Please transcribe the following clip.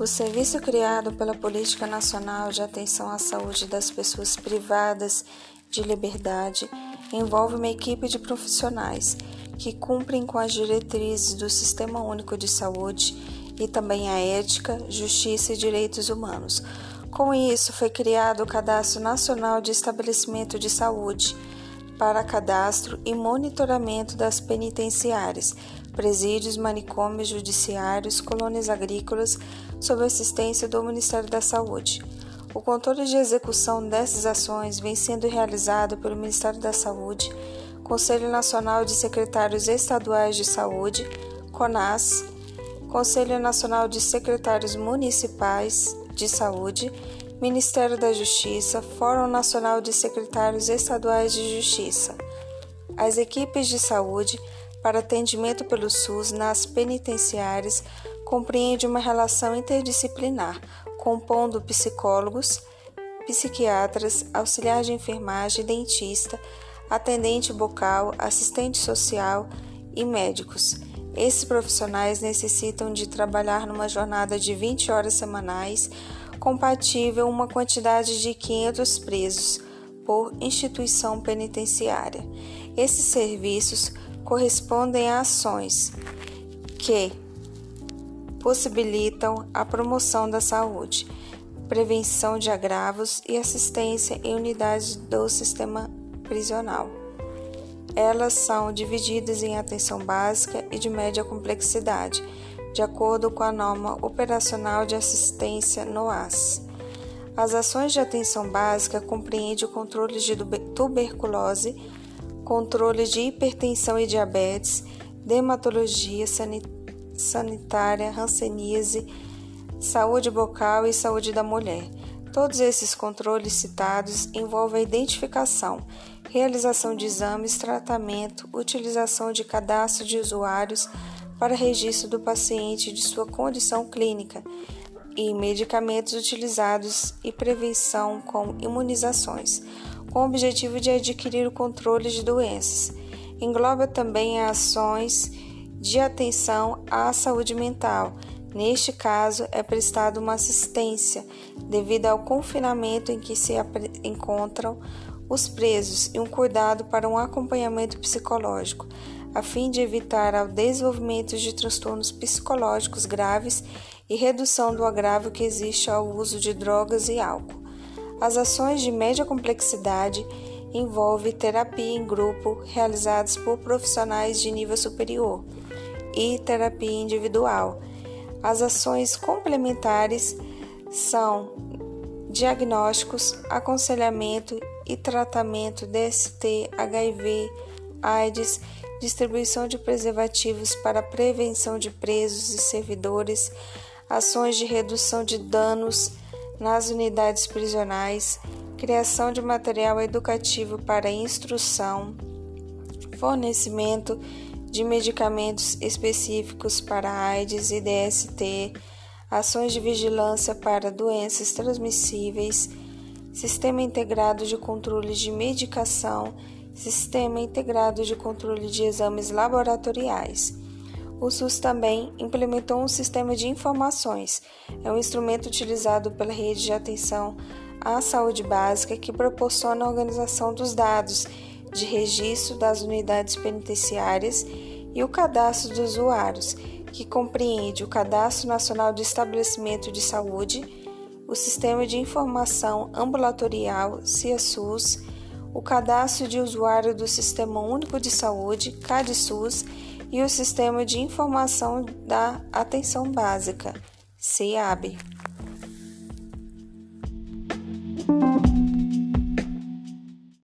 O serviço criado pela Política Nacional de Atenção à Saúde das Pessoas Privadas de Liberdade envolve uma equipe de profissionais que cumprem com as diretrizes do Sistema Único de Saúde e também a ética, justiça e direitos humanos. Com isso, foi criado o Cadastro Nacional de Estabelecimento de Saúde para cadastro e monitoramento das penitenciárias, presídios, manicômios, judiciários, colônias agrícolas, sob assistência do Ministério da Saúde. O controle de execução dessas ações vem sendo realizado pelo Ministério da Saúde, Conselho Nacional de Secretários Estaduais de Saúde, CONAS, Conselho Nacional de Secretários Municipais de Saúde, Ministério da Justiça, Fórum Nacional de Secretários Estaduais de Justiça. As equipes de saúde para atendimento pelo SUS nas penitenciárias compreende uma relação interdisciplinar, compondo psicólogos, psiquiatras, auxiliar de enfermagem, dentista, atendente bucal, assistente social e médicos. Esses profissionais necessitam de trabalhar numa jornada de 20 horas semanais, compatível uma quantidade de 500 presos por instituição penitenciária. Esses serviços correspondem a ações que possibilitam a promoção da saúde, prevenção de agravos e assistência em unidades do sistema prisional. Elas são divididas em atenção básica e de média complexidade, de acordo com a norma operacional de assistência NOAS. As ações de atenção básica compreendem o controle de tuberculose, controle de hipertensão e diabetes, dermatologia sanitária, hanseníase, saúde bucal e saúde da mulher. Todos esses controles citados envolvem a identificação, realização de exames, tratamento, utilização de cadastro de usuários para registro do paciente de sua condição clínica e medicamentos utilizados e prevenção com imunizações, com o objetivo de adquirir o controle de doenças. Engloba também ações de atenção à saúde mental. Neste caso, é prestada uma assistência devido ao confinamento em que se encontram os presos e um cuidado para um acompanhamento psicológico, a fim de evitar o desenvolvimento de transtornos psicológicos graves e redução do agravo que existe ao uso de drogas e álcool. As ações de média complexidade envolvem terapia em grupo realizadas por profissionais de nível superior e terapia individual. As ações complementares são diagnósticos, aconselhamento e tratamento DST, HIV, AIDS, distribuição de preservativos para prevenção de presos e servidores, ações de redução de danos nas unidades prisionais, criação de material educativo para instrução, fornecimento de medicamentos específicos para AIDS e DST, ações de vigilância para doenças transmissíveis Sistema Integrado de Controle de Medicação, Sistema Integrado de Controle de Exames Laboratoriais. O SUS também implementou um sistema de informações. É um instrumento utilizado pela rede de atenção à saúde básica que proporciona a organização dos dados de registro das unidades penitenciárias e o cadastro dos usuários, que compreende o Cadastro Nacional de Estabelecimento de Saúde o Sistema de Informação Ambulatorial CIASUS, o Cadastro de Usuário do Sistema Único de Saúde CADSUS e o Sistema de Informação da Atenção Básica CIAB.